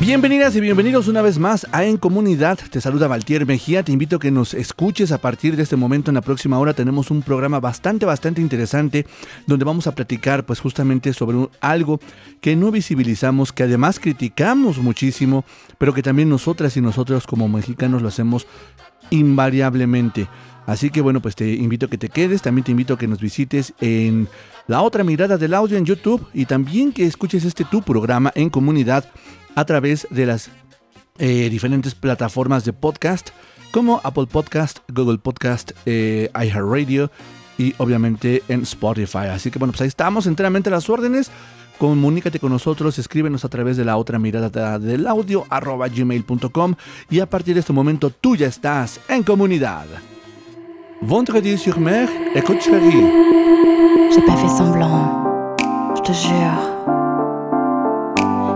Bienvenidas y bienvenidos una vez más a En Comunidad. Te saluda Valtier Mejía. Te invito a que nos escuches a partir de este momento. En la próxima hora tenemos un programa bastante, bastante interesante donde vamos a platicar pues justamente sobre algo que no visibilizamos, que además criticamos muchísimo, pero que también nosotras y nosotros como mexicanos lo hacemos invariablemente. Así que bueno, pues te invito a que te quedes, también te invito a que nos visites en la otra mirada del audio en YouTube y también que escuches este tu programa en comunidad a través de las eh, diferentes plataformas de podcast como Apple Podcast, Google Podcast, eh, iHeartRadio y obviamente en Spotify. Así que bueno, pues ahí estamos enteramente a las órdenes. Comunícate con nosotros, escríbenos a través de la otra mirada del audio arroba gmail.com y a partir de este momento tú ya estás en comunidad. Vendredi sur mer, écoute chérie. J'ai pas fait semblant, je te jure.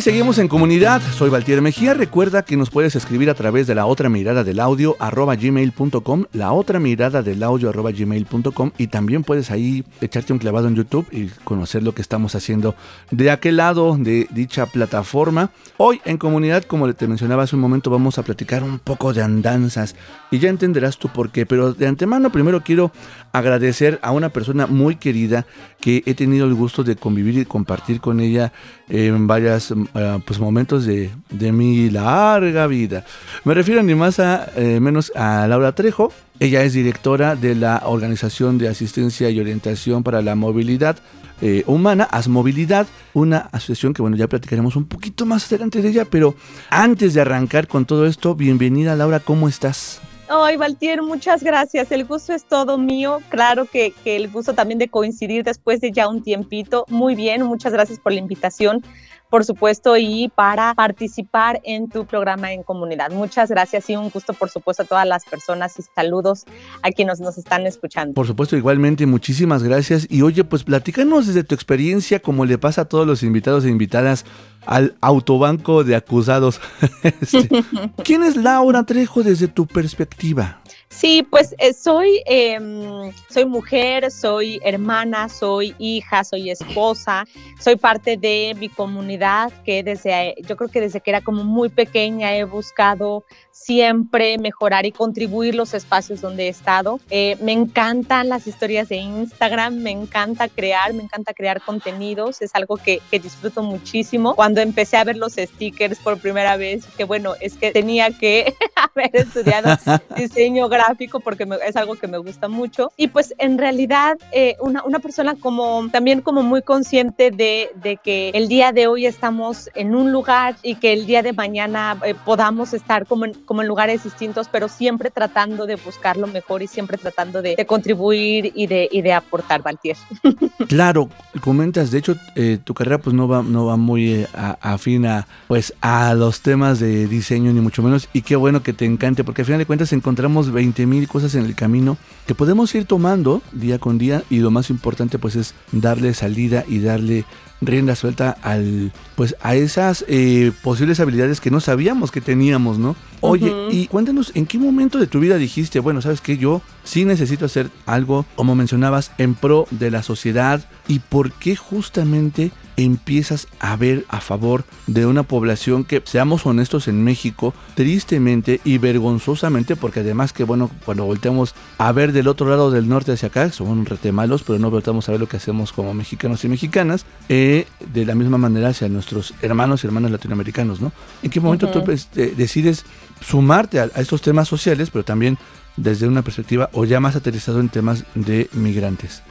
Seguimos en comunidad. Soy Valtier Mejía. Recuerda que nos puedes escribir a través de la otra mirada del audio arroba gmail.com, la otra mirada del audio arroba gmail.com y también puedes ahí echarte un clavado en YouTube y conocer lo que estamos haciendo de aquel lado de dicha plataforma. Hoy en comunidad, como te mencionaba hace un momento, vamos a platicar un poco de andanzas y ya entenderás tú por qué. Pero de antemano primero quiero agradecer a una persona muy querida que he tenido el gusto de convivir y compartir con ella en varios eh, pues, momentos de, mi larga vida. Me refiero ni más a eh, menos a Laura Trejo. Ella es directora de la Organización de Asistencia y Orientación para la Movilidad eh, Humana, Asmovilidad, una asociación que bueno, ya platicaremos un poquito más adelante de ella, pero antes de arrancar con todo esto, bienvenida Laura, ¿cómo estás? Ay, Valtier, muchas gracias. El gusto es todo mío. Claro que, que, el gusto también de coincidir después de ya un tiempito. Muy bien, muchas gracias por la invitación por supuesto, y para participar en tu programa en comunidad. Muchas gracias y un gusto, por supuesto, a todas las personas y saludos a quienes nos están escuchando. Por supuesto, igualmente, muchísimas gracias. Y oye, pues platícanos desde tu experiencia, como le pasa a todos los invitados e invitadas al autobanco de acusados. Este, ¿Quién es Laura Trejo desde tu perspectiva? Sí, pues eh, soy, em, soy mujer, soy hermana, soy hija, soy esposa, soy parte de mi comunidad que desde, yo creo que desde que era como muy pequeña he buscado siempre mejorar y contribuir los espacios donde he estado. Eh, me encantan las historias de Instagram, me encanta crear, me encanta crear contenidos, es algo que, que disfruto muchísimo. Cuando empecé a ver los stickers por primera vez, que bueno, es que tenía que haber estudiado diseño gráfico porque es algo que me gusta mucho. Y pues en realidad eh, una, una, persona como también como muy consciente de, de, que el día de hoy estamos en un lugar y que el día de mañana eh, podamos estar como en, como en lugares distintos, pero siempre tratando de buscar lo mejor y siempre tratando de, contribuir y de, y de aportar, Valtier. Claro, comentas, de hecho, eh, tu carrera pues no va, no va muy eh, afín a, pues, a los temas de diseño, ni mucho menos, y qué bueno que te encante, porque al final de cuentas encontramos 20 mil cosas en el camino que podemos ir tomando día con día, y lo más importante pues es darle salida y darle rienda suelta al pues a esas eh, posibles habilidades que no sabíamos que teníamos, ¿no? Oye, y cuéntanos, ¿en qué momento de tu vida dijiste, bueno, sabes que yo sí necesito hacer algo, como mencionabas, en pro de la sociedad y por qué justamente empiezas a ver a favor de una población que, seamos honestos, en México, tristemente y vergonzosamente, porque además que, bueno, cuando volteamos a ver del otro lado del norte hacia acá, somos rete malos, pero no volteamos a ver lo que hacemos como mexicanos y mexicanas, eh, de la misma manera hacia nuestros hermanos y hermanas latinoamericanos, ¿no? ¿En qué momento tú pues, decides sumarte a, estos temas sociales, pero también desde una perspectiva o ya más aterrizado en temas de migrantes.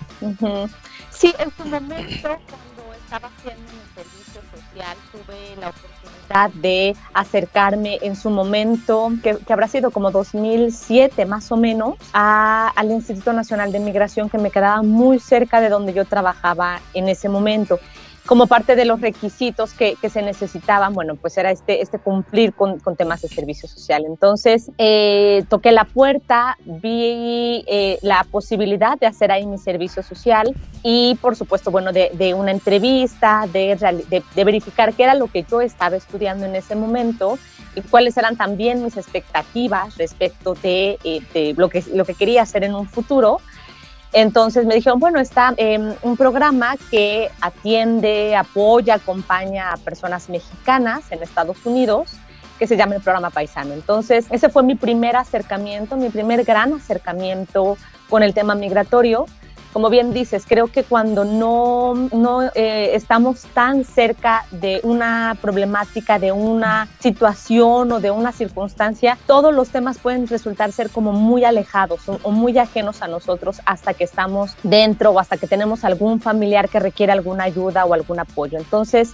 Sí, en su momento, cuando estaba haciendo mi servicio social, tuve la oportunidad de acercarme en su momento, que, habrá sido como 2007 más o menos, al Instituto Nacional de Migración que me quedaba muy cerca de donde yo trabajaba en ese momento como parte de los requisitos que, que, se necesitaban, bueno, pues era este, este cumplir con, con temas de servicio social. Entonces, eh, toqué la puerta, vi eh, la posibilidad de hacer ahí mi servicio social y, por supuesto, bueno, de, de una entrevista, de, de, de, verificar qué era lo que yo estaba estudiando en ese momento y cuáles eran también mis expectativas respecto de, eh, de lo, que, lo que quería hacer en un futuro. Entonces me dijeron, bueno, está em, un programa que atiende, apoya, acompaña a personas mexicanas en Estados Unidos que se llama el programa Paisano. Entonces, ese fue mi primer acercamiento, mi primer gran acercamiento con el tema migratorio como bien dices, creo que cuando no, no eh, estamos tan cerca de una problemática, de una situación o de una circunstancia, todos los temas pueden resultar ser como muy alejados o, muy ajenos a nosotros hasta que estamos dentro o hasta que tenemos algún familiar que requiere alguna ayuda o algún apoyo. Entonces,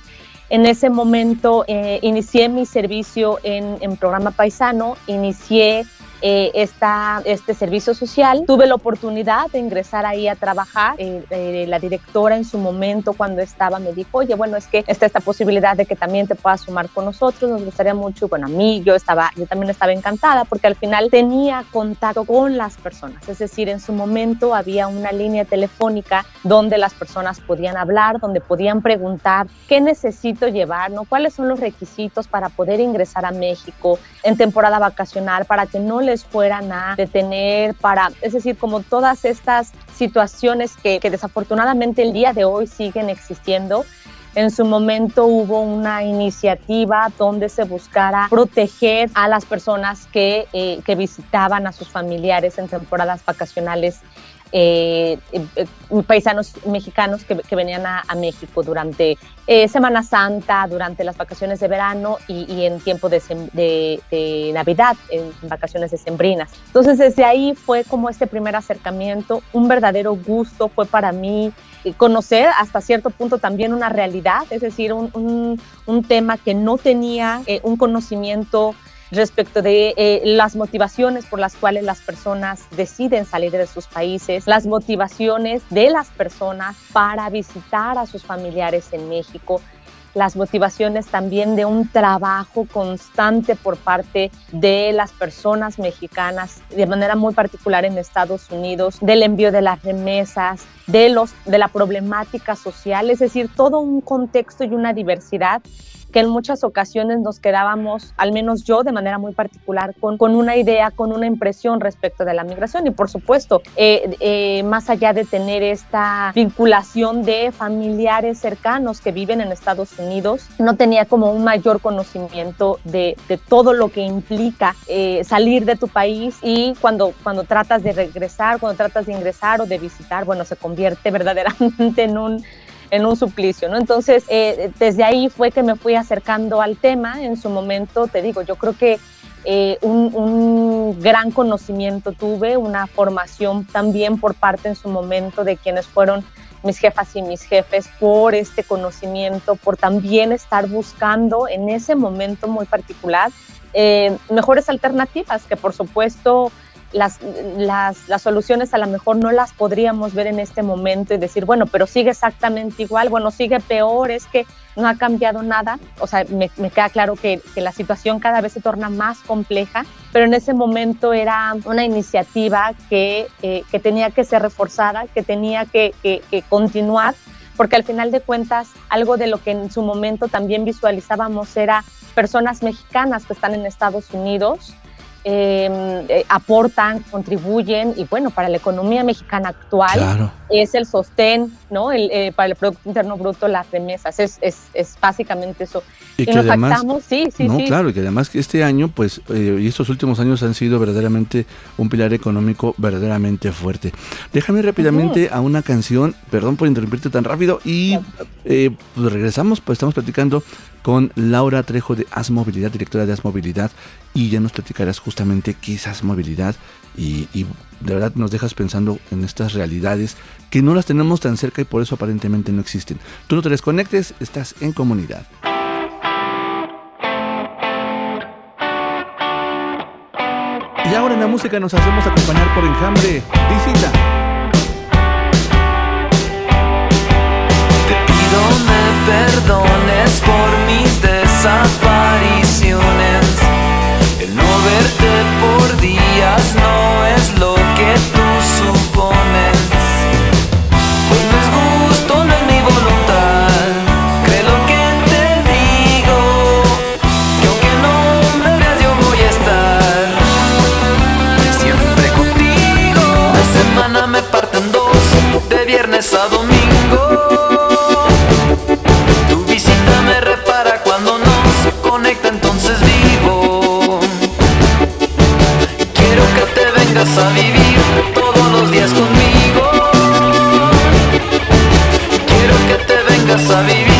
en ese momento eh, inicié mi servicio en, en programa paisano, inicié eh, esta, este servicio social. Tuve la oportunidad de ingresar ahí a trabajar. Eh, eh, la directora en su momento cuando estaba me dijo, oye, bueno, es que está esta posibilidad de que también te puedas sumar con nosotros, nos gustaría mucho. Bueno, a mí yo, estaba, yo también estaba encantada porque al final tenía contacto con las personas. Es decir, en su momento había una línea telefónica donde las personas podían hablar, donde podían preguntar qué necesito llevar, ¿no? cuáles son los requisitos para poder ingresar a México en temporada vacacional, para que no les fueran a detener, para, es decir, como todas estas situaciones que, que desafortunadamente el día de hoy siguen existiendo. En su momento hubo una iniciativa donde se buscara proteger a las personas que, eh, que visitaban a sus familiares en temporadas vacacionales eh, eh, paisanos mexicanos que, venían a, México durante eh, Semana Santa, durante las vacaciones de verano y, y en tiempo de, de, de, Navidad, en vacaciones decembrinas. Entonces desde ahí fue como este primer acercamiento, un verdadero gusto fue para mí conocer hasta cierto punto también una realidad, es decir, un, un, tema que no tenía eh, un conocimiento respecto de eh, las motivaciones por las cuales las personas deciden salir de sus países, las motivaciones de las personas para visitar a sus familiares en México, las motivaciones también de un trabajo constante por parte de las personas mexicanas, de manera muy particular en Estados Unidos, del envío de las remesas, de, los, de la problemática social, es decir, todo un contexto y una diversidad que en muchas ocasiones nos quedábamos, al menos yo de manera muy particular, con, con una idea, con una impresión respecto de la migración. Y por supuesto, eh, eh, más allá de tener esta vinculación de familiares cercanos que viven en Estados Unidos, no tenía como un mayor conocimiento de, de todo lo que implica eh, salir de tu país y cuando, cuando tratas de regresar, cuando tratas de ingresar o de visitar, bueno, se convierte verdaderamente en un en un suplicio, ¿no? Entonces, eh, desde ahí fue que me fui acercando al tema. En su momento, te digo, yo creo que eh, un, gran conocimiento tuve, una formación también por parte en su momento de quienes fueron mis jefas y mis jefes por este conocimiento, por también estar buscando en ese momento muy particular eh, mejores alternativas que por supuesto las, las, soluciones a lo mejor no las podríamos ver en este momento y decir, bueno, pero sigue exactamente igual, bueno, sigue peor, es que no ha cambiado nada. O sea, me, queda claro que, que, la situación cada vez se torna más compleja, pero en ese momento era una iniciativa que, eh, que tenía que ser reforzada, que tenía que, que, continuar porque al final de cuentas algo de lo que en su momento también visualizábamos era personas mexicanas que están en Estados Unidos eh, aportan, contribuyen y bueno, para la economía mexicana actual claro. es el sostén, ¿no? El, eh, para el Producto Interno Bruto, las remesas, es, es, es básicamente eso. Y, y que nos además, pactamos, sí, sí, no, sí. claro, y que además que este año, pues, eh, y estos últimos años han sido verdaderamente un pilar económico verdaderamente fuerte. Déjame rápidamente uh -huh. a una canción, perdón por interrumpirte tan rápido, y eh, pues regresamos, pues estamos platicando con Laura Trejo de As Movilidad, directora de As Movilidad, y ya nos platicarás justamente qué es As Movilidad y, y, de verdad nos dejas pensando en estas realidades que no las tenemos tan cerca y por eso aparentemente no existen. Tú no te desconectes, estás en comunidad. Y ahora en la música nos hacemos acompañar por Enjambre. Visita. Perdones por mis desapariciones. El no verte por días no es lo que tú supones. Pues no es gusto, no es mi voluntad. Creo lo que te digo. Que aunque no me veas, yo voy a estar siempre contigo. La semana me parten dos, de viernes a domingo. A vivir todos los días conmigo. Quiero que te vengas a vivir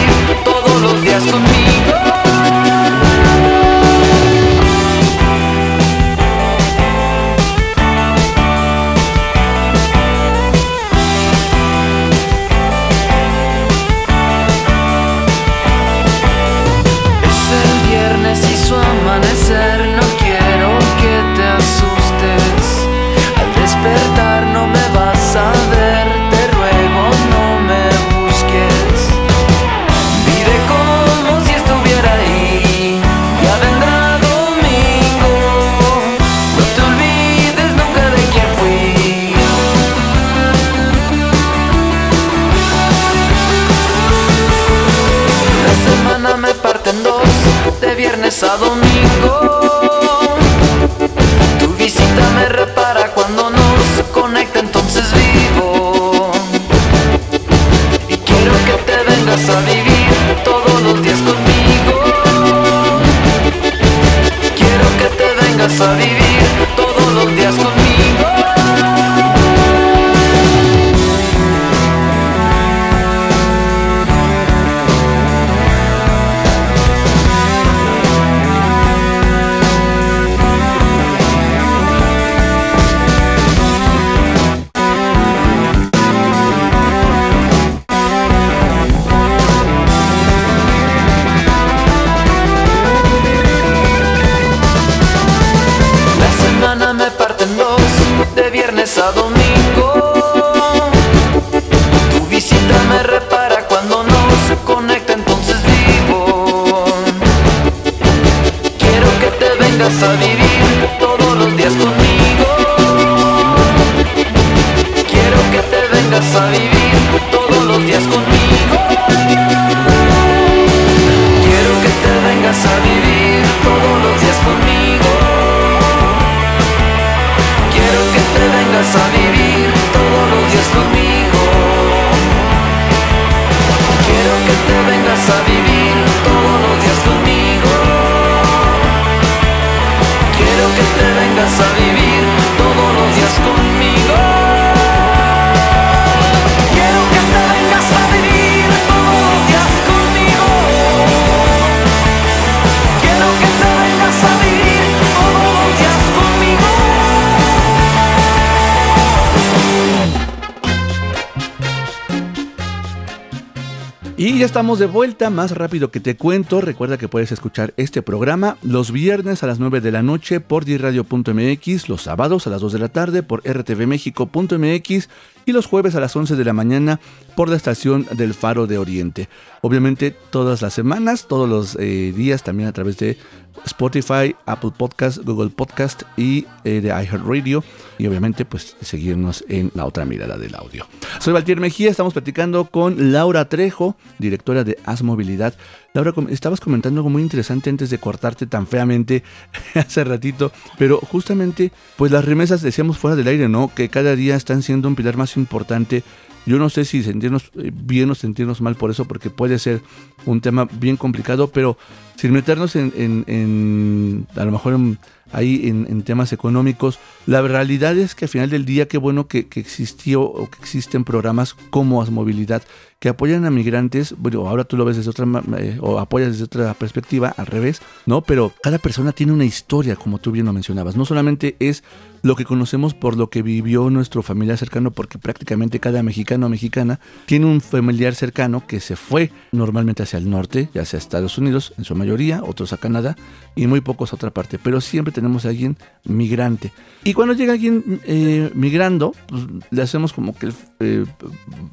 ya estamos de vuelta, más rápido que te cuento. Recuerda que puedes escuchar este programa los viernes a las 9 de la noche por diradio.mx, los sábados a las 2 de la tarde por rtvmexico.mx y los jueves a las 11 de la mañana por la estación del Faro de Oriente. Obviamente todas las semanas, todos los eh, días también a través de Spotify, Apple Podcast, Google Podcast y eh, de iHeartRadio y obviamente pues seguirnos en la otra mirada del audio. Soy Valtier Mejía, estamos platicando con Laura Trejo, directora de As Movilidad. Laura, estabas comentando algo muy interesante antes de cortarte tan feamente hace ratito, pero justamente pues las remesas decíamos fuera del aire, ¿no? Que cada día están siendo un pilar más importante yo no sé si sentirnos eh, bien o sentirnos mal por eso, porque puede ser un tema bien complicado, pero sin meternos en, en- en, a lo mejor en- ahí en, temas económicos, la realidad es que al final del día qué bueno que, existió o que existen programas como Asmovilidad que apoyan a migrantes, bueno, ahora tú lo ves desde otra, eh, o apoyas desde otra perspectiva, al revés, ¿no? Pero cada persona tiene una historia, como tú bien lo mencionabas, no solamente es lo que conocemos por lo que vivió nuestro familiar cercano, porque prácticamente cada mexicano o mexicana tiene un familiar cercano que se fue normalmente hacia el norte, ya sea Estados Unidos, en su mayoría, otros a Canadá y muy pocos a otra parte, pero siempre tenemos a alguien migrante. Y cuando llega alguien eh, migrando, pues, le hacemos como que eh,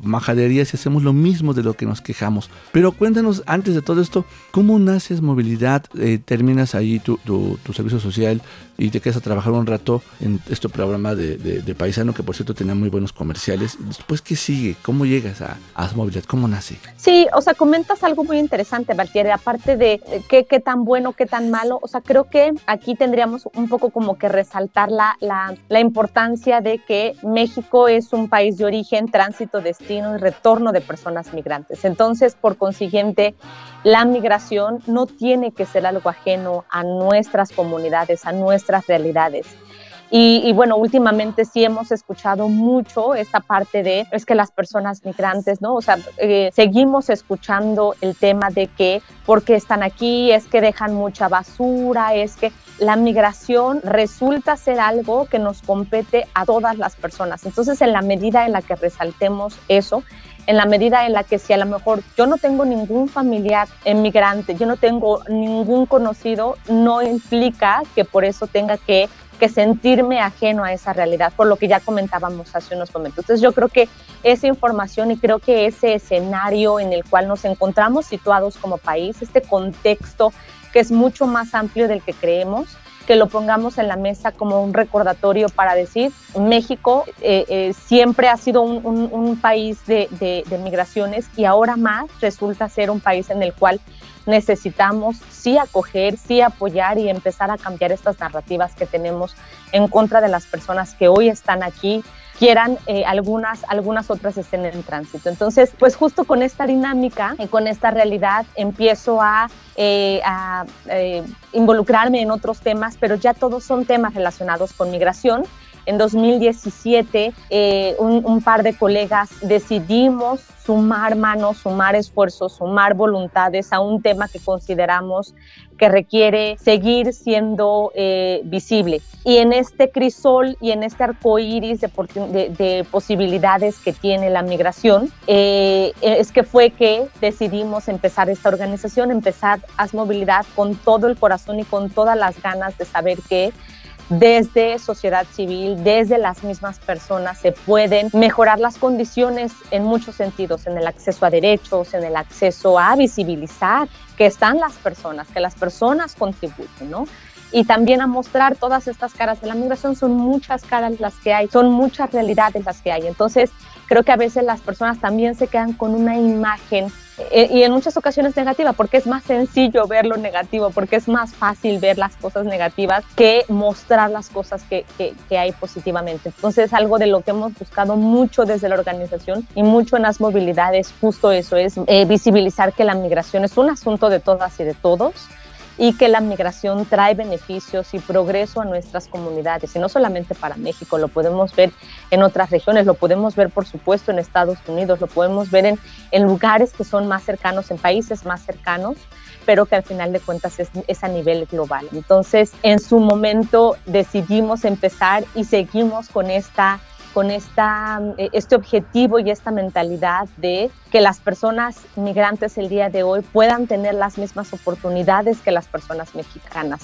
majaderías y hacemos lo mismo de lo que nos quejamos. Pero cuéntanos, antes de todo esto, ¿cómo naces movilidad? Eh, terminas ahí tu, tu- tu servicio social y te quedas a trabajar un rato en este programa de, de- de Paisano, que por cierto tenía muy buenos comerciales. Después, ¿qué sigue? ¿Cómo llegas a, a movilidad? ¿Cómo nace? Sí, o sea, comentas algo muy interesante, Valtieri, aparte de eh, qué, qué tan bueno, qué tan malo, o sea, creo que aquí tendríamos un poco como que resaltar la, la, importancia de que México es un país de origen, tránsito, destino y retorno de personas migrantes. Entonces, por consiguiente, la migración no tiene que ser algo ajeno a nuestras comunidades, a nuestras realidades. Y, y, bueno, últimamente sí hemos escuchado mucho esta parte de, es que las personas migrantes, ¿no? O sea, eh, seguimos escuchando el tema de que porque están aquí, es que dejan mucha basura, es que la migración resulta ser algo que nos compete a todas las personas. Entonces, en la medida en la que resaltemos eso, en la medida en la que si a lo mejor yo no tengo ningún familiar inmigrante, yo no tengo ningún conocido, no implica que por eso tenga que que sentirme ajeno a esa realidad, por lo que ya comentábamos hace unos momentos. Entonces yo creo que esa información y creo que ese escenario en el cual nos encontramos situados como país, este contexto que es mucho más amplio del que creemos, que lo pongamos en la mesa como un recordatorio para decir, México eh, eh, siempre ha sido un, país de, de migraciones y ahora más resulta ser un país en el cual necesitamos sí acoger, sí apoyar y empezar a cambiar estas narrativas que tenemos en contra de las personas que hoy están aquí quieran, eh, algunas, algunas otras estén en tránsito. Entonces, pues justo con esta dinámica y con esta realidad empiezo a, eh, eh, involucrarme en otros temas, pero ya todos son temas relacionados con migración en 2017 eh, un, par de colegas decidimos sumar manos, sumar esfuerzos, sumar voluntades a un tema que consideramos que requiere seguir siendo eh, visible. Y en este crisol y en este arco iris de, posibilidades que tiene la migración, eh, es que fue que decidimos empezar esta organización, empezar Haz Movilidad con todo el corazón y con todas las ganas de saber que desde sociedad civil, desde las mismas personas, se pueden mejorar las condiciones en muchos sentidos, en el acceso a derechos, en el acceso a visibilizar que están las personas, que las personas contribuyen, ¿no? y también a mostrar todas estas caras de la migración. Son muchas caras las que hay, son muchas realidades las que hay. Entonces, creo que a veces las personas también se quedan con una imagen eh, y en muchas ocasiones negativa, porque es más sencillo ver lo negativo, porque es más fácil ver las cosas negativas que mostrar las cosas que, que, hay positivamente. Entonces, es algo de lo que hemos buscado mucho desde la organización y mucho en las movilidades, justo eso es eh, visibilizar que la migración es un asunto de todas y de todos y que la migración trae beneficios y progreso a nuestras comunidades, y no solamente para México, lo podemos ver en otras regiones, lo podemos ver por supuesto en Estados Unidos, lo podemos ver en, en lugares que son más cercanos, en países más cercanos, pero que al final de cuentas es, es, a nivel global. Entonces, en su momento decidimos empezar y seguimos con esta con esta, eh, este objetivo y esta mentalidad de que las personas migrantes el día de hoy puedan tener las mismas oportunidades que las personas mexicanas,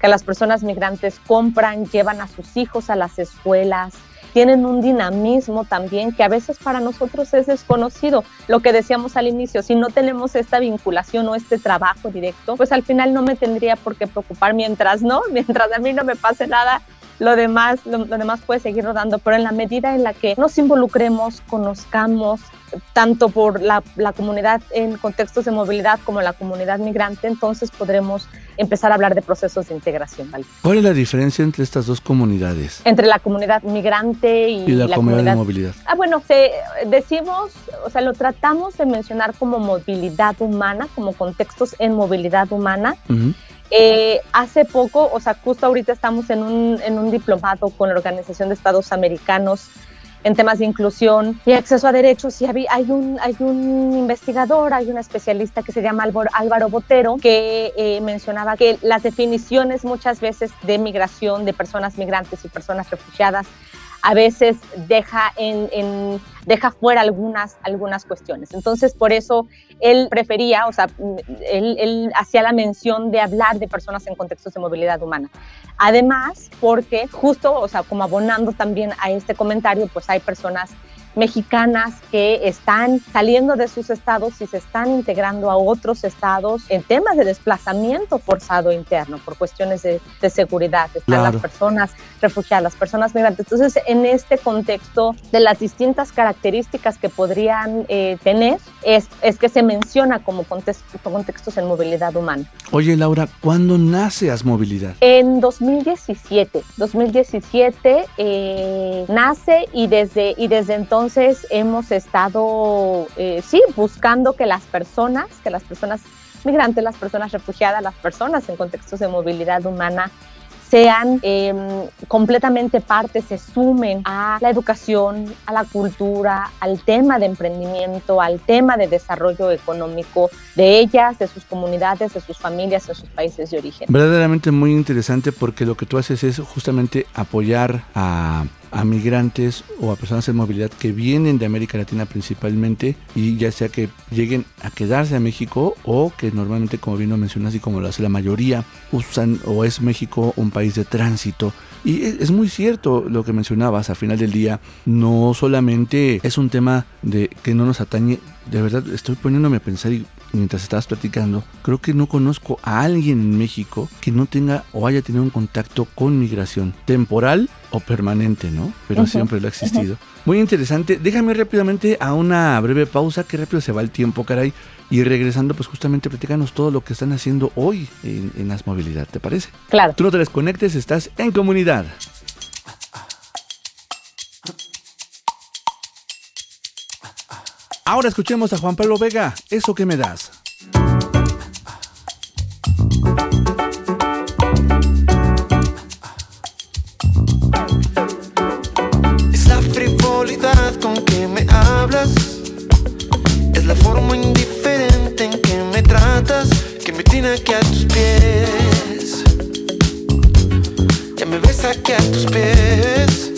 que las personas migrantes compran, llevan a sus hijos a las escuelas, tienen un dinamismo también que a veces para nosotros es desconocido. Lo que decíamos al inicio, si no tenemos esta vinculación o este trabajo directo, pues al final no me tendría por qué preocupar mientras no, mientras a mí no me pase nada, lo demás, lo, demás puede seguir rodando, pero en la medida en la que nos involucremos, conozcamos tanto por la, comunidad en contextos de movilidad como la comunidad migrante, entonces podremos empezar a hablar de procesos de integración. ¿Cuál es la diferencia entre estas dos comunidades? Entre la comunidad migrante y, la, comunidad, de movilidad. Ah, bueno, se, decimos, o sea, lo tratamos de mencionar como movilidad humana, como contextos en movilidad humana. Eh, hace poco, o sea, justo ahorita estamos en un, en un diplomado con la Organización de Estados Americanos en temas de inclusión y acceso a derechos. Y hay un, hay un investigador, hay un especialista que se llama Álvaro Botero, que eh, mencionaba que las definiciones muchas veces de migración de personas migrantes y personas refugiadas a veces deja, en, deja fuera algunas, algunas cuestiones. Entonces, por eso él prefería, o sea, él, él hacía la mención de hablar de personas en contextos de movilidad humana. Además, porque justo, o sea, como abonando también a este comentario, pues hay personas mexicanas que están saliendo de sus estados y se están integrando a otros estados en temas de desplazamiento forzado interno por cuestiones de, seguridad. Están las personas refugiadas, las personas migrantes. Entonces, en este contexto de las distintas características que podrían eh, tener, es, es, que se menciona como contextos en movilidad humana. Oye, Laura, ¿cuándo nace Asmovilidad? En 2017. 2017 eh, nace y desde, y desde entonces entonces hemos estado, eh, sí, buscando que las personas, que las personas migrantes, las personas refugiadas, las personas en contextos de movilidad humana sean em, completamente parte, se sumen a la educación, a la cultura, al tema de emprendimiento, al tema de desarrollo económico de ellas, de sus comunidades, de sus familias, de sus países de origen. Verdaderamente muy interesante porque lo que tú haces es justamente apoyar a a migrantes o a personas en movilidad que vienen de América Latina principalmente y ya sea que lleguen a quedarse a México o que normalmente como bien lo mencionas y como lo hace la mayoría usan o es México un país de tránsito. Y es muy cierto lo que mencionabas, al final del día no solamente es un tema de que no nos atañe, de verdad estoy poniéndome a pensar y mientras estabas platicando, creo que no conozco a alguien en México que no tenga o haya tenido un contacto con migración, temporal o permanente, ¿no? Pero siempre lo ha existido. Muy interesante. Déjame rápidamente a una breve pausa, que rápido se va el tiempo, caray. Y regresando, pues justamente platícanos todo lo que están haciendo hoy en, en As Movilidad, ¿te parece? Claro. Tú no te desconectes, estás en comunidad. Ahora escuchemos a Juan Pablo Vega, eso que me das. Es la frivolidad con que me hablas. Es la forma indiferente en que me tratas. Que me tiene aquí a tus pies. Ya me ves aquí a tus pies.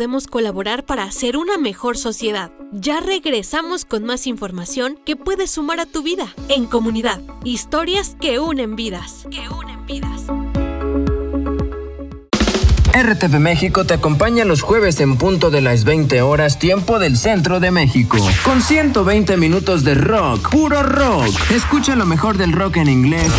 Podemos colaborar para hacer una mejor sociedad. Ya regresamos con más información que puede sumar a tu vida. En comunidad, historias que unen vidas. Que unen vidas. RTV México te acompaña los jueves en punto de las 20 horas tiempo del centro de México. Con 120 minutos de rock, puro rock. Escucha lo mejor del rock en inglés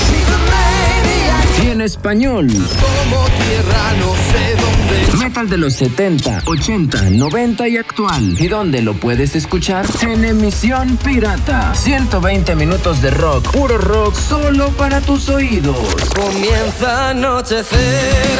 y en español. Como tierra no sé dónde. Metal de los 70, 80, 90 y actual. ¿Y dónde lo puedes escuchar? En emisión pirata. 120 minutos de rock, puro rock, solo para tus oídos. Comienza a anochecer.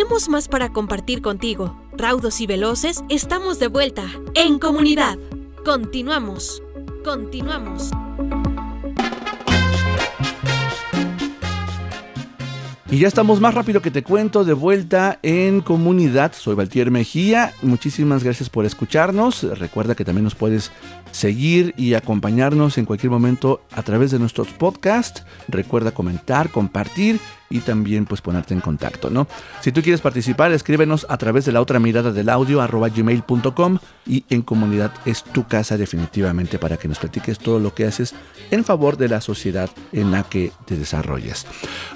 Tenemos más para compartir contigo. Raudos y veloces, estamos de vuelta en comunidad. Continuamos. Continuamos. Y ya estamos más rápido que te cuento de vuelta en comunidad. Soy Valtier Mejía. Muchísimas gracias por escucharnos. Recuerda que también nos puedes seguir y acompañarnos en cualquier momento a través de nuestros podcasts. Recuerda comentar, compartir y también pues ponerte en contacto, ¿no? Si tú quieres participar, escríbenos a través de la otra mirada del audio arroba gmail.com y en comunidad es tu casa definitivamente para que nos platiques todo lo que haces en favor de la sociedad en la que te desarrollas.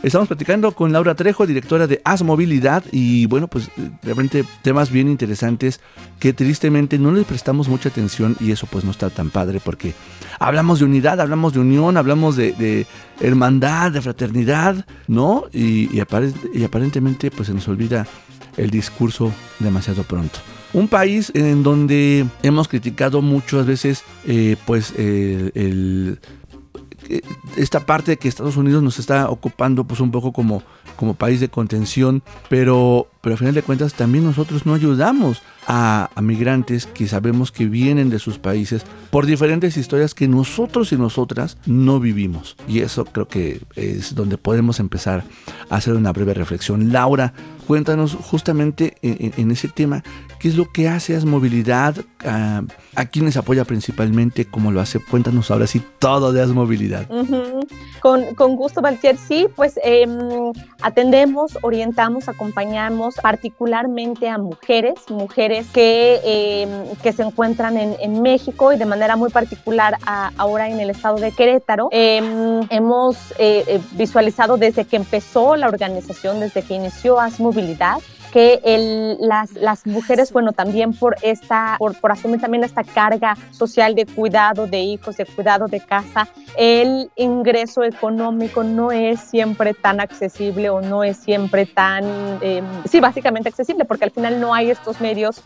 Estamos platicando con Laura Trejo, directora de As Movilidad y bueno, pues realmente temas bien interesantes que tristemente no les prestamos mucha atención y eso pues no está tan padre porque hablamos de unidad, hablamos de unión, hablamos de, de hermandad, de fraternidad, ¿no? Y, aparentemente pues se nos olvida el discurso demasiado pronto. Un país en donde hemos criticado muchas veces eh, pues el, esta parte de que Estados Unidos nos está ocupando pues un poco como, como país de contención, pero, pero a final de cuentas también nosotros no ayudamos a, migrantes que sabemos que vienen de sus países por diferentes historias que nosotros y nosotras no vivimos. Y eso creo que es donde podemos empezar a hacer una breve reflexión. Laura, cuéntanos justamente en, en ese tema, ¿qué es lo que hace AS Movilidad? ¿A, a quiénes apoya principalmente? ¿Cómo lo hace? Cuéntanos ahora sí todo de AS Movilidad. Uh con, gusto, Valtier. Sí, pues eh, atendemos, orientamos, acompañamos particularmente a mujeres, mujeres que, eh, que se encuentran en, México y de manera muy particular a, ahora en el estado de Querétaro. Eh, hemos visualizado desde que empezó la organización, desde que inició AS Movilidad, que el, las, las, mujeres, bueno, también por esta, por, por, asumir también esta carga social de cuidado de hijos, de cuidado de casa, el ingreso económico no es siempre tan accesible o no es siempre tan, eh, sí, básicamente accesible, porque al final no hay estos medios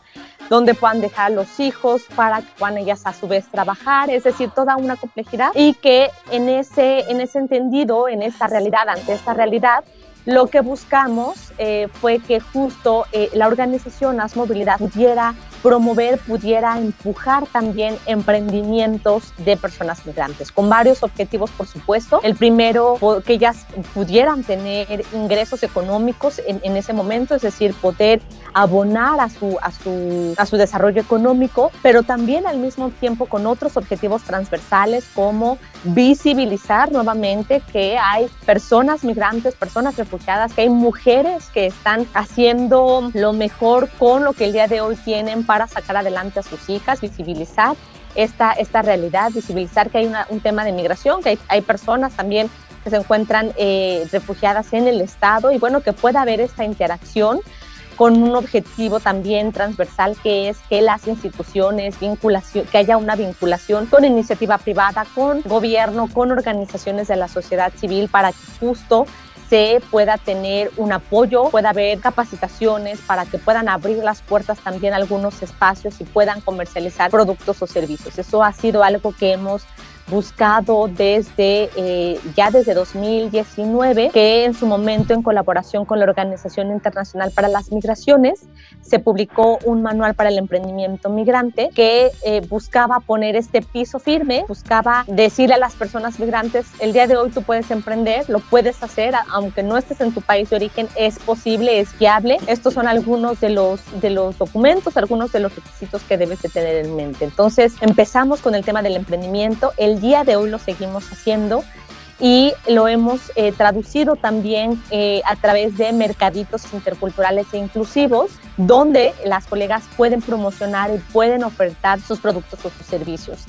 donde puedan dejar a los hijos para que puedan ellas a su vez trabajar, es decir, toda una complejidad y que en ese, en ese entendido, en esta realidad, ante esta realidad, lo que buscamos eh, fue que justo eh, la organización AS Movilidad pudiera promover, pudiera empujar también emprendimientos de personas migrantes, con varios objetivos, por supuesto. El primero, que ellas pudieran tener ingresos económicos en, en ese momento, es decir, poder abonar a su, a, su, a su desarrollo económico, pero también al mismo tiempo con otros objetivos transversales como visibilizar nuevamente que hay personas migrantes, personas refugiadas, que hay mujeres que están haciendo lo mejor con lo que el día de hoy tienen para sacar adelante a sus hijas, visibilizar esta, esta realidad, visibilizar que hay una, un tema de migración, que hay, personas también que se encuentran eh, refugiadas en el Estado y bueno, que pueda haber esta interacción con un objetivo también transversal que es que las instituciones, vinculación, que haya una vinculación con iniciativa privada, con gobierno, con organizaciones de la sociedad civil para que justo se pueda tener un apoyo, pueda haber capacitaciones para que puedan abrir las puertas también algunos espacios y puedan comercializar productos o servicios. Eso ha sido algo que hemos buscado desde eh, ya desde 2019, que en su momento en colaboración con la Organización Internacional para las Migraciones se publicó un manual para el emprendimiento migrante que eh, buscaba poner este piso firme, buscaba decirle a las personas migrantes, el día de hoy tú puedes emprender, lo puedes hacer, aunque no estés en tu país de origen, es posible, es viable. Estos son algunos de los, de los documentos, algunos de los requisitos que debes de tener en mente. Entonces empezamos con el tema del emprendimiento. El día de hoy lo seguimos haciendo y lo hemos eh, traducido también eh, a través de mercaditos interculturales e inclusivos, donde las colegas pueden promocionar y pueden ofertar sus productos o sus servicios.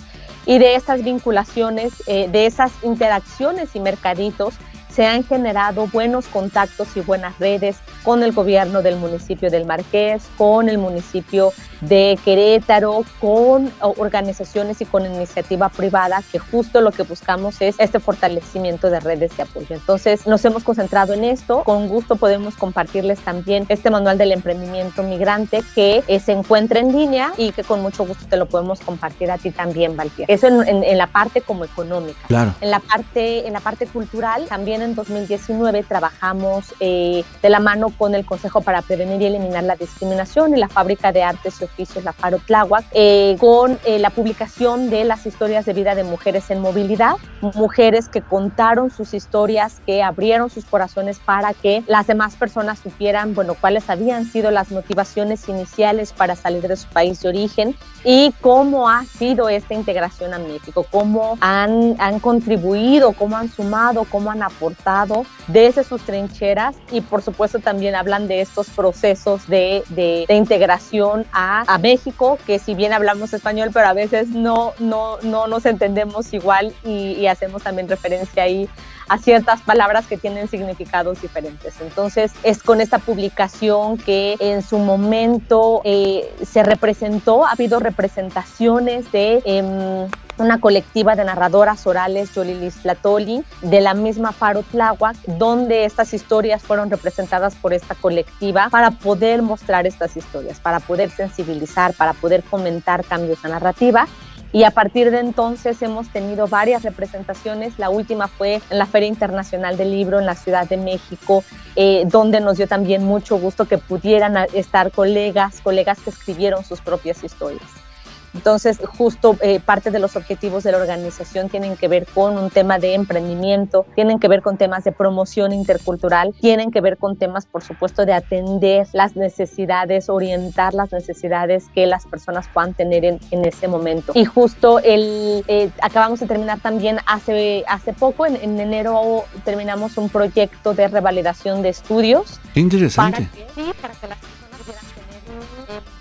Y de esas vinculaciones, eh, de esas interacciones y mercaditos, se han generado buenos contactos y buenas redes con el gobierno del municipio del Marqués, con el municipio de Querétaro, con organizaciones y con iniciativa privada, que justo lo que buscamos es este fortalecimiento de redes de apoyo. Entonces nos hemos concentrado en esto. Con gusto podemos compartirles también este manual del emprendimiento migrante que eh, se encuentra en línea y que con mucho gusto te lo podemos compartir a ti también, Valtier. Eso en, en, la parte como económica. Claro. En la parte, en la parte cultural, también en 2019 trabajamos eh, de la mano con el Consejo para Prevenir y Eliminar la Discriminación y la Fábrica de Artes y Oficios La Faro Tláhuac, eh, con eh, la publicación de las historias de vida de mujeres en movilidad, mujeres que contaron sus historias, que abrieron sus corazones para que las demás personas supieran, bueno, cuáles habían sido las motivaciones iniciales para salir de su país de origen y cómo ha sido esta integración a México, cómo han, han contribuido, cómo han sumado, cómo han aportado desde sus trincheras y por supuesto también hablan de estos procesos de, de, de integración a, a, México, que si bien hablamos español, pero a veces no, no, no nos entendemos igual y, y hacemos también referencia ahí a ciertas palabras que tienen significados diferentes. Entonces es con esta publicación que en su momento eh, se representó, ha habido representaciones de... Eh, una colectiva de narradoras orales, Yolilis Platoli, de la misma Faro Tláhuac, donde estas historias fueron representadas por esta colectiva para poder mostrar estas historias, para poder sensibilizar, para poder fomentar cambios en narrativa y a partir de entonces hemos tenido varias representaciones. La última fue en la Feria Internacional del Libro en la Ciudad de México, eh, donde nos dio también mucho gusto que pudieran estar colegas, colegas que escribieron sus propias historias. Entonces, justo eh, parte de los objetivos de la organización tienen que ver con un tema de emprendimiento, tienen que ver con temas de promoción intercultural, tienen que ver con temas, por supuesto, de atender las necesidades, orientar las necesidades que las personas puedan tener en, en ese momento. Y justo el, eh, acabamos de terminar también hace, hace poco, en, en, enero terminamos un proyecto de revalidación de estudios. Interesante. Para que, sí, para que las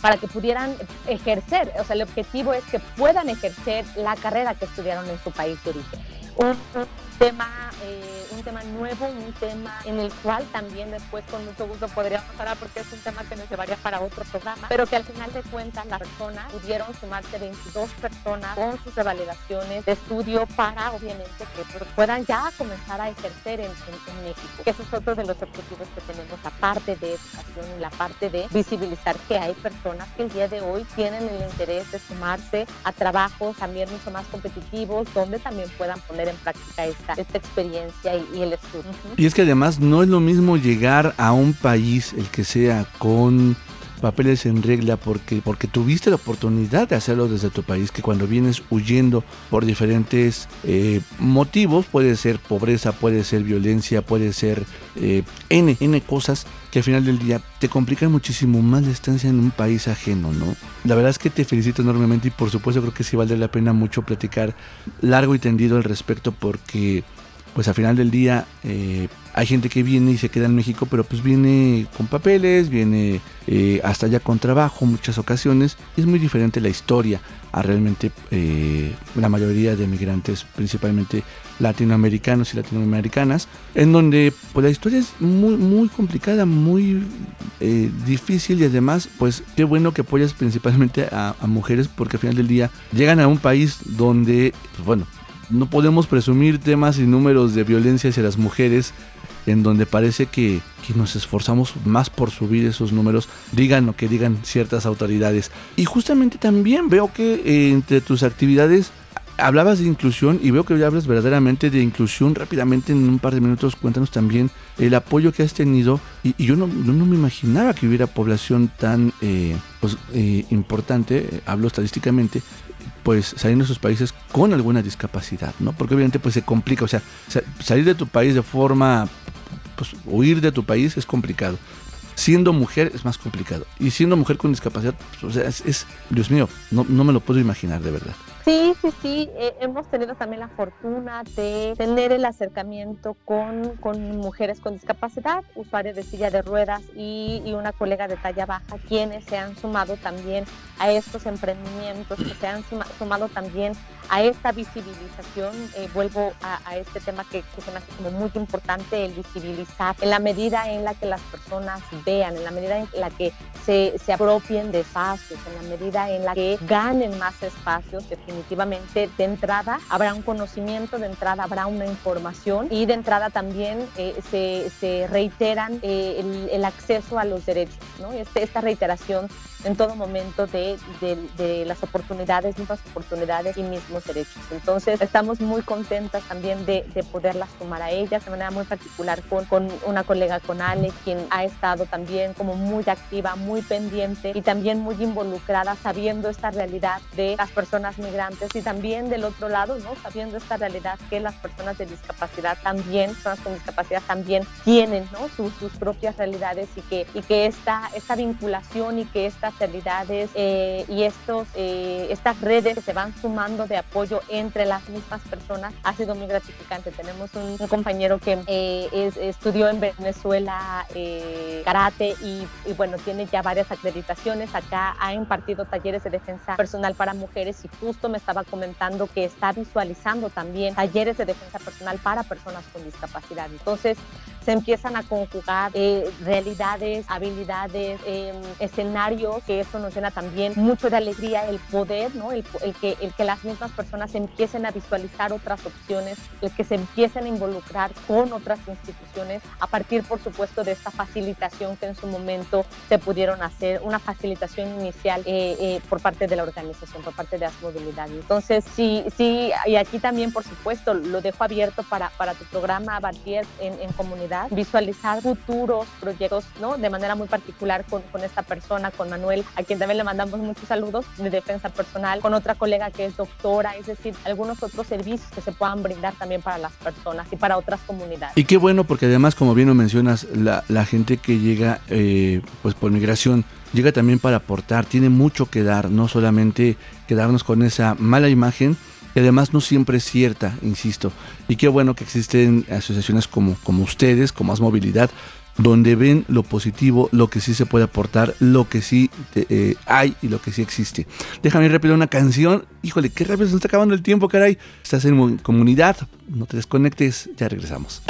para que pudieran ejercer, o sea, el objetivo es que puedan ejercer la carrera que estudiaron en su país de origen. Un, tema, eh, un tema nuevo, un tema en el cual también después con mucho gusto podríamos hablar porque es un tema que nos llevaría para otro programa, pero que al final de cuentas las personas pudieron sumarse 22 personas con sus revalidaciones de estudio para obviamente que puedan ya comenzar a ejercer en, México, que ese es otro de los objetivos que tenemos aparte de educación y la parte de visibilizar que hay personas que el día de hoy tienen el interés de sumarse a trabajos también mucho más competitivos donde también puedan poner en práctica esta experiencia y, y, el estudio. Y es que además no es lo mismo llegar a un país, el que sea, con papeles en regla porque, porque tuviste la oportunidad de hacerlo desde tu país, que cuando vienes huyendo por diferentes eh, motivos, puede ser pobreza, puede ser violencia, puede ser eh, N, N cosas que al final del día te complican muchísimo más la estancia en un país ajeno, ¿no? La verdad es que te felicito enormemente y por supuesto creo que sí vale la pena mucho platicar largo y tendido al respecto porque pues al final del día eh, hay gente que viene y se queda en México, pero pues viene con papeles, viene eh, hasta allá con trabajo muchas ocasiones. Es muy diferente la historia a realmente eh, la mayoría de migrantes, principalmente latinoamericanos y latinoamericanas, en donde pues la historia es muy, muy complicada, muy eh, difícil y además pues qué bueno que apoyas principalmente a, a mujeres porque al final del día llegan a un país donde, pues bueno, no podemos presumir temas y números de violencia hacia las mujeres en donde parece que, que, nos esforzamos más por subir esos números, digan lo que digan ciertas autoridades. Y justamente también veo que eh, entre tus actividades hablabas de inclusión y veo que hablas verdaderamente de inclusión rápidamente en un par de minutos. Cuéntanos también el apoyo que has tenido y, yo, no, no, me imaginaba que hubiera población tan eh, pues, eh, importante, eh, hablo estadísticamente, pues saliendo de sus países con alguna discapacidad, ¿no? Porque obviamente pues se complica, o sea, salir de tu país de forma, pues huir de tu país es complicado. Siendo mujer es más complicado. Y siendo mujer con discapacidad, pues, o sea, es, es, Dios mío, no, no me lo puedo imaginar de verdad. Sí, sí, sí, eh, hemos tenido también la fortuna de tener el acercamiento con, con mujeres con discapacidad, usuarios de silla de ruedas y, y, una colega de talla baja, quienes se han sumado también a estos emprendimientos, que se han sumado también a esta visibilización. Eh, vuelvo a, este tema que, que se me hace como muy importante, el visibilizar, en la medida en la que las personas vean, en la medida en la que se, se apropien de espacios, en la medida en la que ganen más espacios, definitivamente de entrada habrá un conocimiento, de entrada habrá una información y de entrada también eh, se, se, reiteran eh, el, el, acceso a los derechos, ¿no? Este, esta reiteración en todo momento de, de, las oportunidades, mismas oportunidades y mismos derechos. Entonces, estamos muy contentas también de, de poderlas sumar a ellas, de manera muy particular con, con, una colega, con Ale, quien ha estado también como muy activa, muy pendiente y también muy involucrada, sabiendo esta realidad de las personas migrantes y también del otro lado, ¿no? Sabiendo esta realidad que las personas de discapacidad también, personas con discapacidad también tienen, ¿no? Sus, sus propias realidades y que, y que esta, esta vinculación y que esta realidades eh, y estos, eh, estas redes que se van sumando de apoyo entre las mismas personas ha sido muy gratificante. Tenemos un, compañero que eh, es, estudió en Venezuela karate y, y, bueno, tiene ya varias acreditaciones. Acá ha impartido talleres de defensa personal para mujeres y justo me estaba comentando que está visualizando también talleres de defensa personal para personas con discapacidad. Entonces, se empiezan a conjugar eh, realidades, habilidades, eh, escenarios, que eso nos llena también mucho de alegría, el poder, el, que, las mismas personas empiecen a visualizar otras opciones, el que se empiecen a involucrar con otras instituciones, a partir, por supuesto, de esta facilitación que en su momento se pudieron hacer, una facilitación inicial eh, por parte de la organización, por parte de las. Entonces, sí, sí, y aquí también, por supuesto, lo dejo abierto para, para tu programa, Bartier, en, en comunidad visualizar futuros proyectos, ¿no? De manera muy particular con, esta persona, con Manuel, a quien también le mandamos muchos saludos de defensa personal, con otra colega que es doctora, es decir, algunos otros servicios que se puedan brindar también para las personas y para otras comunidades. Y qué bueno, porque además, como bien lo mencionas, la, la gente que llega eh, pues por migración llega también para aportar, tiene mucho que dar, no solamente quedarnos con esa mala imagen, que además no siempre es cierta, insisto. Y qué bueno que existen asociaciones como, como ustedes, con más movilidad, donde ven lo positivo, lo que sí se puede aportar, lo que sí eh, hay y lo que sí existe. Déjame repetir una canción. Híjole, qué rápido se está acabando el tiempo, caray. Estás en comunidad, no te desconectes, ya regresamos.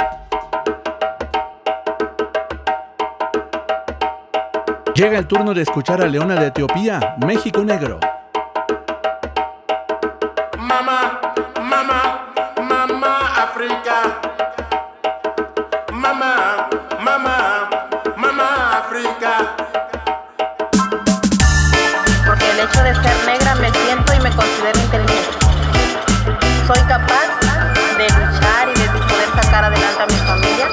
Llega el turno de escuchar a Leona de Etiopía, México Negro. Soy capaz de luchar y de poder sacar adelante a mi familia.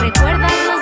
¿Recuerdas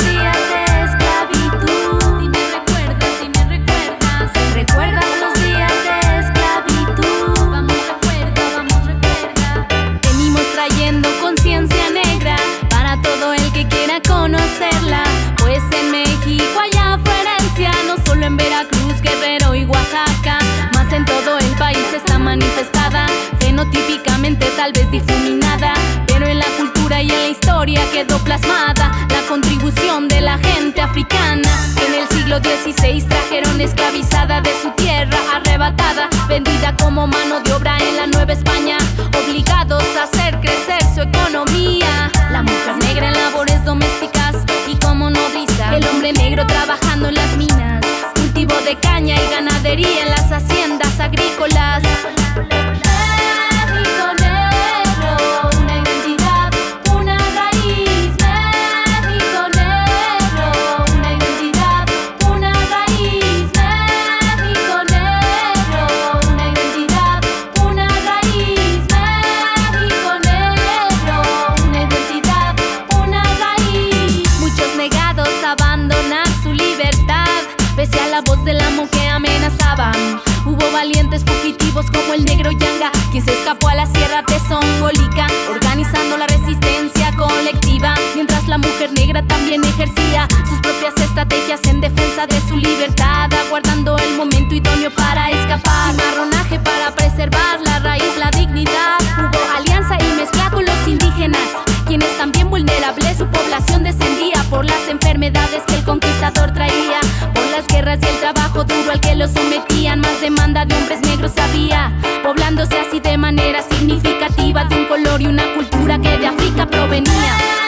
provenía.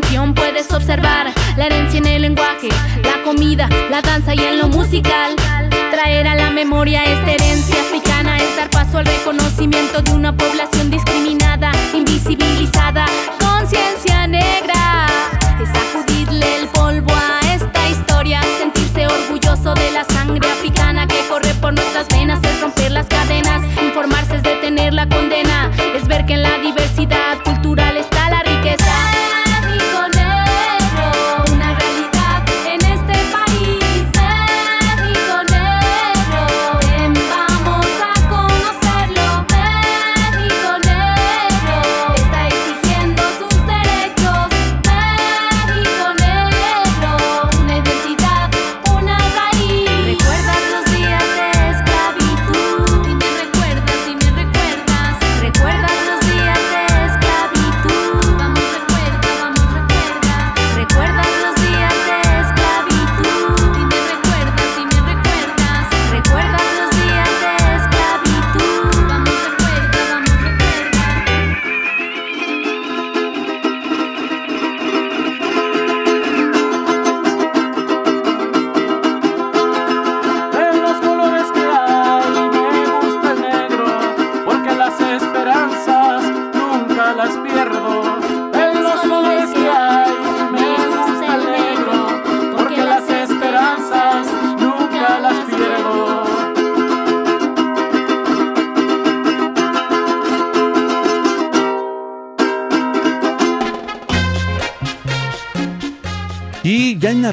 Puedes observar la herencia en el lenguaje, la comida, la danza y en lo musical. Traer a la memoria esta herencia africana es dar paso al reconocimiento de una población discriminada, invisibilizada, conciencia negra. Es sacudirle el polvo a esta historia, sentirse orgulloso de la sangre africana que corre por nuestras venas, es romper las cadenas, informarse es detener la condena, es ver que en la diversidad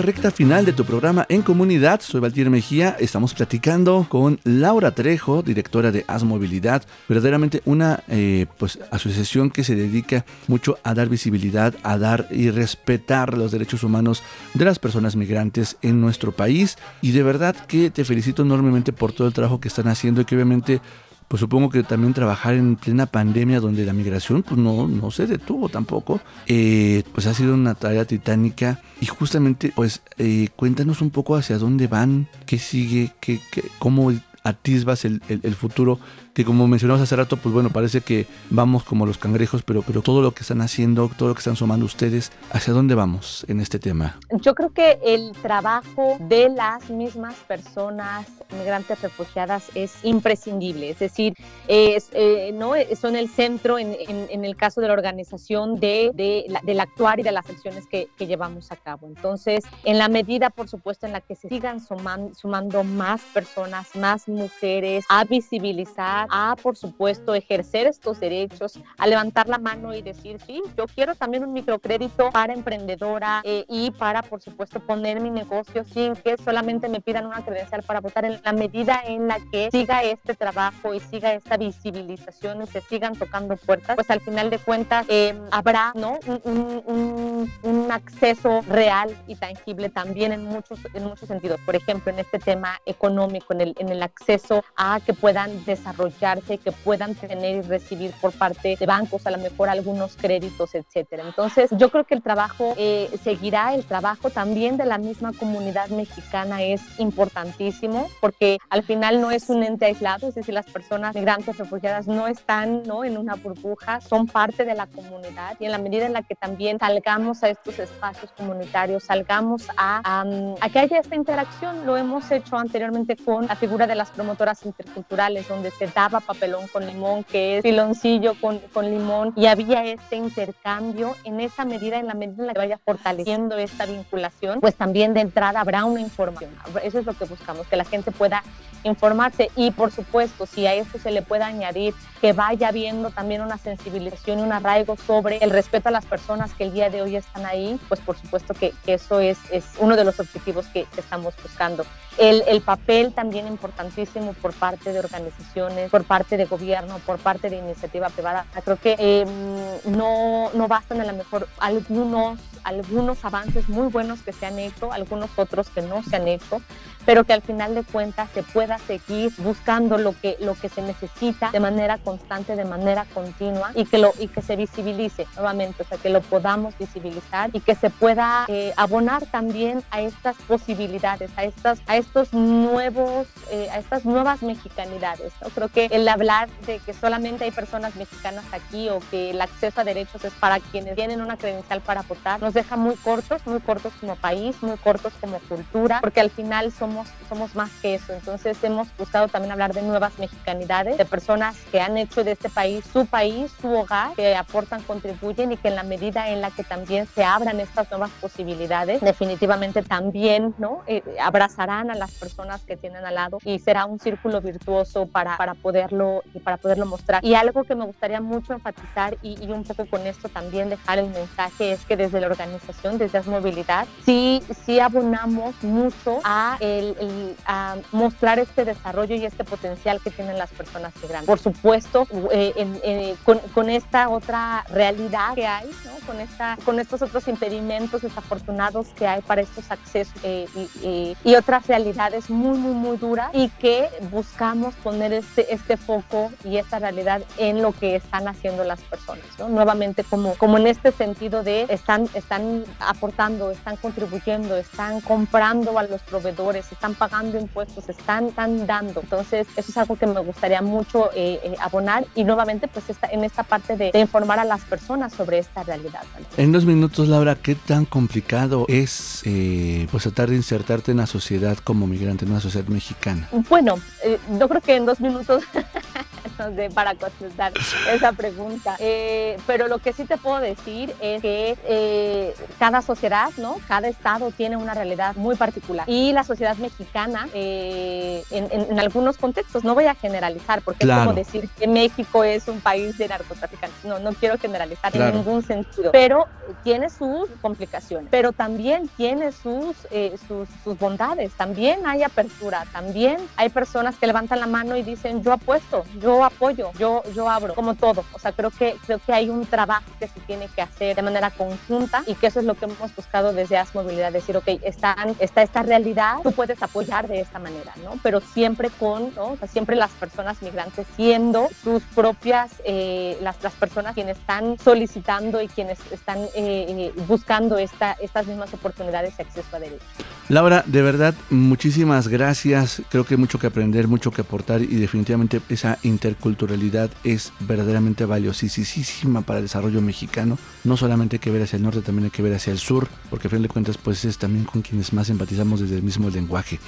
recta final de tu programa en comunidad, soy Valtier Mejía, estamos platicando con Laura Trejo, directora de As Movilidad, verdaderamente una eh, pues, asociación que se dedica mucho a dar visibilidad, a dar y respetar los derechos humanos de las personas migrantes en nuestro país. Y de verdad que te felicito enormemente por todo el trabajo que están haciendo y que obviamente pues supongo que también trabajar en plena pandemia donde la migración pues no, no se detuvo tampoco, eh, pues ha sido una tarea titánica y justamente pues eh, cuéntanos un poco hacia dónde van, qué sigue, qué, qué- cómo atisbas el, el- el futuro, que como mencionamos hace rato, pues bueno, parece que vamos como los cangrejos, pero, pero todo lo que están haciendo, todo lo que están sumando ustedes, ¿hacia dónde vamos en este tema? Yo creo que el trabajo de las mismas personas migrantes refugiadas es imprescindible, es decir, eh, ¿no? son el centro en, en- el caso de la organización de, de del actuar y de las acciones que, que llevamos a cabo. Entonces, en la medida, por supuesto, en la que se sigan suman- sumando más personas, más mujeres, a visibilizar, a, por supuesto, ejercer estos derechos, a levantar la mano y decir, sí, yo quiero también un microcrédito para emprendedora eh, y para, por supuesto, poner mi negocio sin que solamente me pidan una credencial para votar en la medida en la que siga este trabajo y siga esta visibilización y se sigan tocando puertas, pues al final de cuentas eh, habrá ¿no? un, un- un- un acceso real y tangible también en muchos, en muchos sentidos. Por ejemplo, en este tema económico, en el, en el acceso a que puedan desarrollarse, que puedan tener y recibir por parte de bancos a lo mejor algunos créditos, etcétera. Entonces, yo creo que el trabajo eh, seguirá, el trabajo también de la misma comunidad mexicana es importantísimo porque al final no es un ente aislado, es decir, las personas migrantes refugiadas no están ¿no? en una burbuja, son parte de la comunidad y en la medida en la que también salgamos a estos espacios comunitarios, salgamos a, a, a que haya esta interacción, lo hemos hecho anteriormente con la figura de las promotoras interculturales, donde se da estaba papelón con limón, que es piloncillo con, con limón, y había este intercambio en esa medida, en la medida en la que vaya fortaleciendo esta vinculación, pues también de entrada habrá una información. Eso es lo que buscamos, que la gente pueda informarse y por supuesto, si a eso se le puede añadir que vaya viendo también una sensibilización y un arraigo sobre el respeto a las personas que el día de hoy están ahí, pues por supuesto que, que eso es, es uno de los objetivos que, que estamos buscando. El, el, papel también importantísimo por parte de organizaciones, por parte de gobierno, por parte de iniciativa privada. Creo que eh, no, no bastan a lo mejor algunos, algunos avances muy buenos que se han hecho, algunos otros que no se han hecho, pero que al final de cuentas se pueda seguir buscando lo que, lo que se necesita de manera constante, de manera continua y que, lo, y que se visibilice nuevamente, o sea, que lo podamos visibilizar y que se pueda eh, abonar también a estas posibilidades, a, estas, a estos nuevos, eh, a estas nuevas mexicanidades. ¿no? Creo que el hablar de que solamente hay personas mexicanas aquí o que el acceso a derechos es para quienes tienen una credencial para votar, nos deja muy cortos, muy cortos como país, muy cortos como cultura, porque al final somos somos, somos más que eso. Entonces hemos buscado también hablar de nuevas mexicanidades, de personas que han hecho de este país su país, su hogar, que aportan, contribuyen y que en la medida en la que también se abran estas nuevas posibilidades, definitivamente también ¿no? Eh, abrazarán a las personas que tienen al lado y será un círculo virtuoso para, para, poderlo, para poderlo mostrar. Y algo que me gustaría mucho enfatizar y, y un poco con esto también dejar el mensaje es que desde la organización, desde Asmovilidad, sí, sí abonamos mucho a el mostrar este desarrollo y este potencial que tienen las personas migrantes. Por supuesto, eh, con, esta otra realidad que hay, con, esta, con estos otros impedimentos desafortunados que hay para estos accesos eh, y, otras realidades muy, muy, muy duras y que buscamos poner este, este foco y esta realidad en lo que están haciendo las personas. Nuevamente, como, como en este sentido de están, están aportando, están contribuyendo, están comprando a los proveedores, están pagando impuestos, están, están dando. Entonces, eso es algo que me gustaría mucho eh, eh, abonar y nuevamente, pues está en esta parte de, de, informar a las personas sobre esta realidad. ¿vale? En dos minutos, Laura, ¿qué tan complicado es eh, pues tratar de insertarte en la sociedad como migrante, en una sociedad mexicana? Bueno, eh, yo creo que en dos minutos no sé para contestar esa pregunta. Eh, pero lo que sí te puedo decir es que eh, cada sociedad, ¿no? Cada estado tiene una realidad muy particular. Y la sociedad mexicana, eh, en, en, en, algunos contextos, no voy a generalizar, porque claro. es como decir que México es un país de narcotraficantes. No, no quiero generalizar claro. en ningún sentido. Pero tiene sus complicaciones, pero también tiene sus, eh, sus, sus bondades. También hay apertura, también hay personas que levantan la mano y dicen, yo apuesto, yo apoyo, yo, yo abro, como todo. O sea, creo que, creo que hay un trabajo que se tiene que hacer de manera conjunta y que eso es lo que hemos buscado desde AS Movilidad, decir, ok, están, está esta realidad, tú puedes apoyar de esta manera, ¿no? Pero siempre con, ¿no? O sea, siempre las personas migrantes siendo sus propias, eh, las, las personas quienes están solicitando y quienes están eh, buscando esta, estas mismas oportunidades de acceso a derechos. Laura, de verdad, muchísimas gracias. Creo que hay mucho que aprender, mucho que aportar y definitivamente esa interculturalidad es verdaderamente valiosísima para el desarrollo mexicano. No solamente hay que ver hacia el norte, también hay que ver hacia el sur, porque a fin de cuentas pues es también con quienes más empatizamos desde el mismo lenguaje.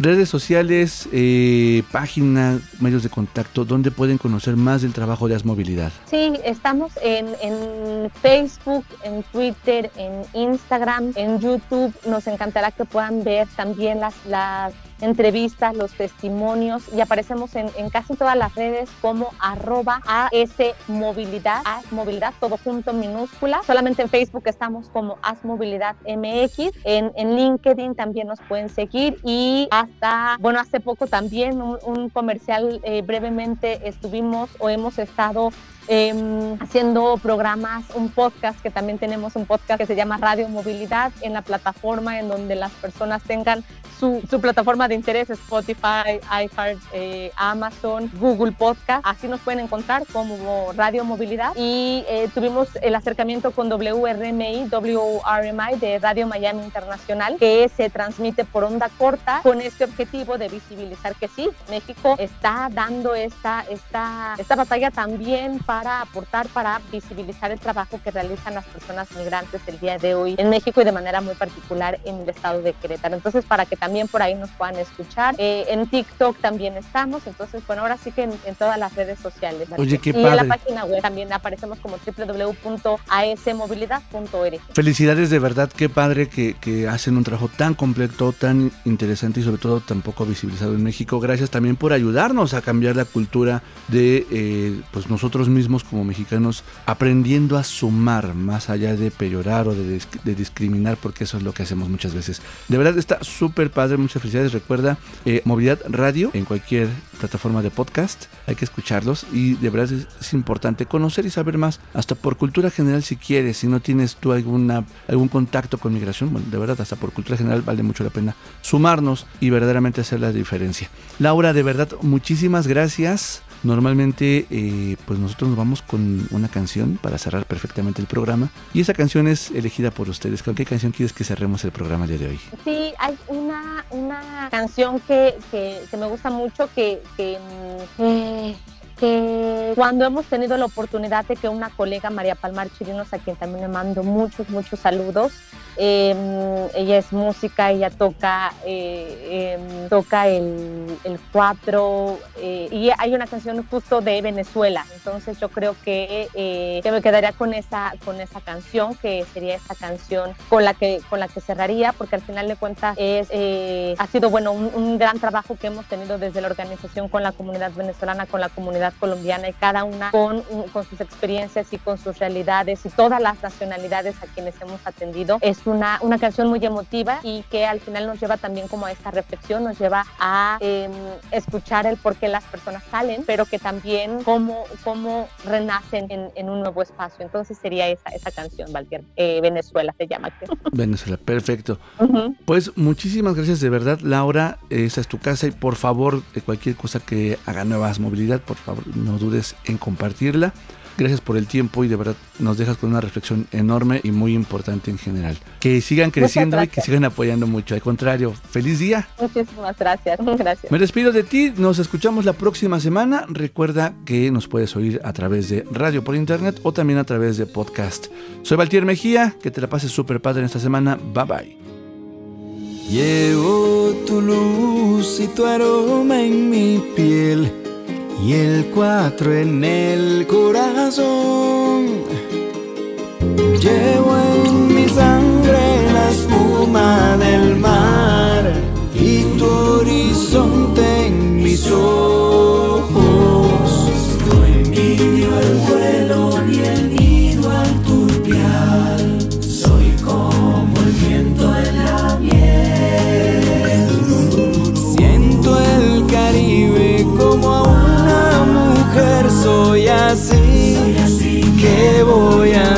Redes sociales, eh, página, medios de contacto, ¿dónde pueden conocer más del trabajo de Asmovilidad? Sí, estamos en, Facebook, en Twitter, en Instagram, en YouTube. Nos encantará que puedan ver también las entrevistas, los testimonios y aparecemos en, casi todas las redes como arroba asmovilidad, asmovilidad, todo junto minúscula. Solamente en Facebook estamos como asmovilidad MX, en, LinkedIn también nos pueden seguir y hasta, bueno, hace poco también un, comercial eh, brevemente estuvimos o hemos estado eh, haciendo programas, un podcast, que también tenemos un podcast que se llama Radio Movilidad en la plataforma en donde las personas tengan su, su plataforma de interés, Spotify, iHeart, eh, Amazon, Google Podcast. Así nos pueden encontrar como Radio Movilidad. Y eh, tuvimos el acercamiento con WRMI, WRMI de Radio Miami Internacional, que se transmite por onda corta con este objetivo de visibilizar que sí, México está dando esta, esta, esta batalla también para aportar, para visibilizar el trabajo que realizan las personas migrantes el día de hoy en México y de manera muy particular en el estado de Querétaro. Entonces, para que también por ahí nos puedan escuchar. Eh, en TikTok también estamos, entonces, bueno, ahora sí que en, en todas las redes sociales. Oye, qué y en la página web también aparecemos como www.asmovilidad.org. Felicidades de verdad, qué padre que, que hacen un trabajo tan completo, tan interesante y sobre todo tan poco visibilizado en México. Gracias también por ayudarnos a cambiar la cultura de eh, pues nosotros mismos como mexicanos, aprendiendo a sumar más allá de peyorar o de discriminar, porque eso es lo que hacemos muchas veces. De verdad está súper padre, muchas felicidades. Recuerda, eh, Movilidad Radio en cualquier plataforma de podcast, hay que escucharlos y de verdad es, es importante conocer y saber más, hasta por cultura general si quieres, si no tienes tú alguna, algún contacto con migración, bueno, de verdad hasta por cultura general vale mucho la pena sumarnos y verdaderamente hacer la diferencia. Laura, de verdad, muchísimas gracias. Normalmente, eh, pues nosotros nos vamos con una canción para cerrar perfectamente el programa. Y esa canción es elegida por ustedes. ¿Con qué canción quieres que cerremos el programa el día de hoy? Sí, hay una, una canción que, que, que me gusta mucho que, que, mm, eh, cuando hemos tenido la oportunidad de que una colega, María Palmar Chirinos, a quien también le mando muchos, muchos saludos, eh, ella es música, ella toca, eh, eh, toca el, el cuatro eh, y hay una canción justo de Venezuela, entonces yo creo que, eh, que me quedaría con esa, con esa canción, que sería esa canción con la que, con la que cerraría, porque al final de cuentas ha sido bueno un gran trabajo que hemos tenido desde la organización con la comunidad venezolana, con la comunidad colombiana y cada una con, con sus experiencias y con sus realidades y todas las nacionalidades a quienes hemos atendido. Es una, una canción muy emotiva y que al final nos lleva también como a esta reflexión, nos lleva a eh, escuchar el por qué las personas salen, pero que también cómo, cómo renacen en, en un nuevo espacio. Entonces sería esa, esa canción, Valtier. Eh, Venezuela se llama. creo. Venezuela, perfecto. Pues muchísimas gracias de verdad, Laura. Esa es tu casa y por favor, cualquier cosa que haga nuevas movilidad, por favor, no dudes en compartirla. Gracias por el tiempo y de verdad nos dejas con una reflexión enorme y muy importante en general. Que sigan creciendo y que sigan apoyando mucho. Al contrario, feliz día. Muchísimas gracias. Gracias. Me despido de ti, nos escuchamos la próxima semana. Recuerda que nos puedes oír a través de radio por internet o también a través de podcast. Soy Valtier Mejía, que te la pases súper padre en esta semana. Bye bye. Llevo tu luz y tu aroma en mi piel y el cuatro en el corazón. Llevo en mi sangre la espuma del mar y tu horizonte en mis ojos. Así. ¿Qué voy a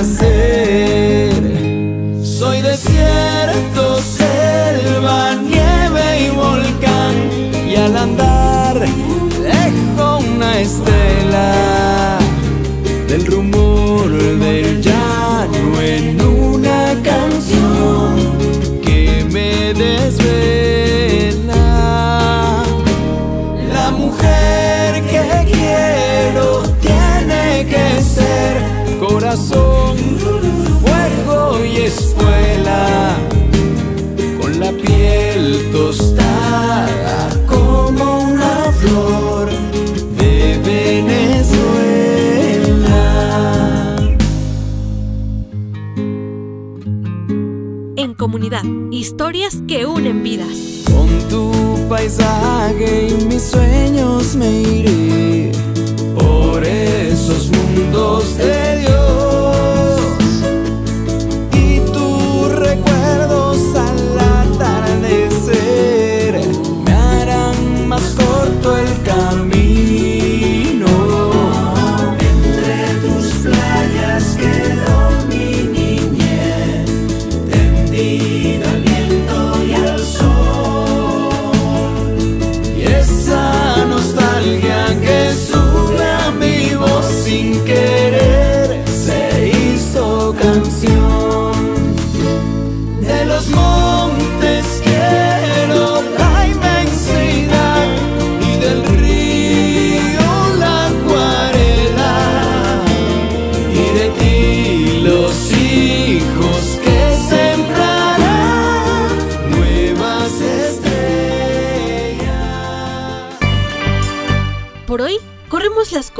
piel tostada como una flor de Venezuela. En comunidad, historias que unen vidas. Con tu paisaje y mis sueños me iré por esos mundos de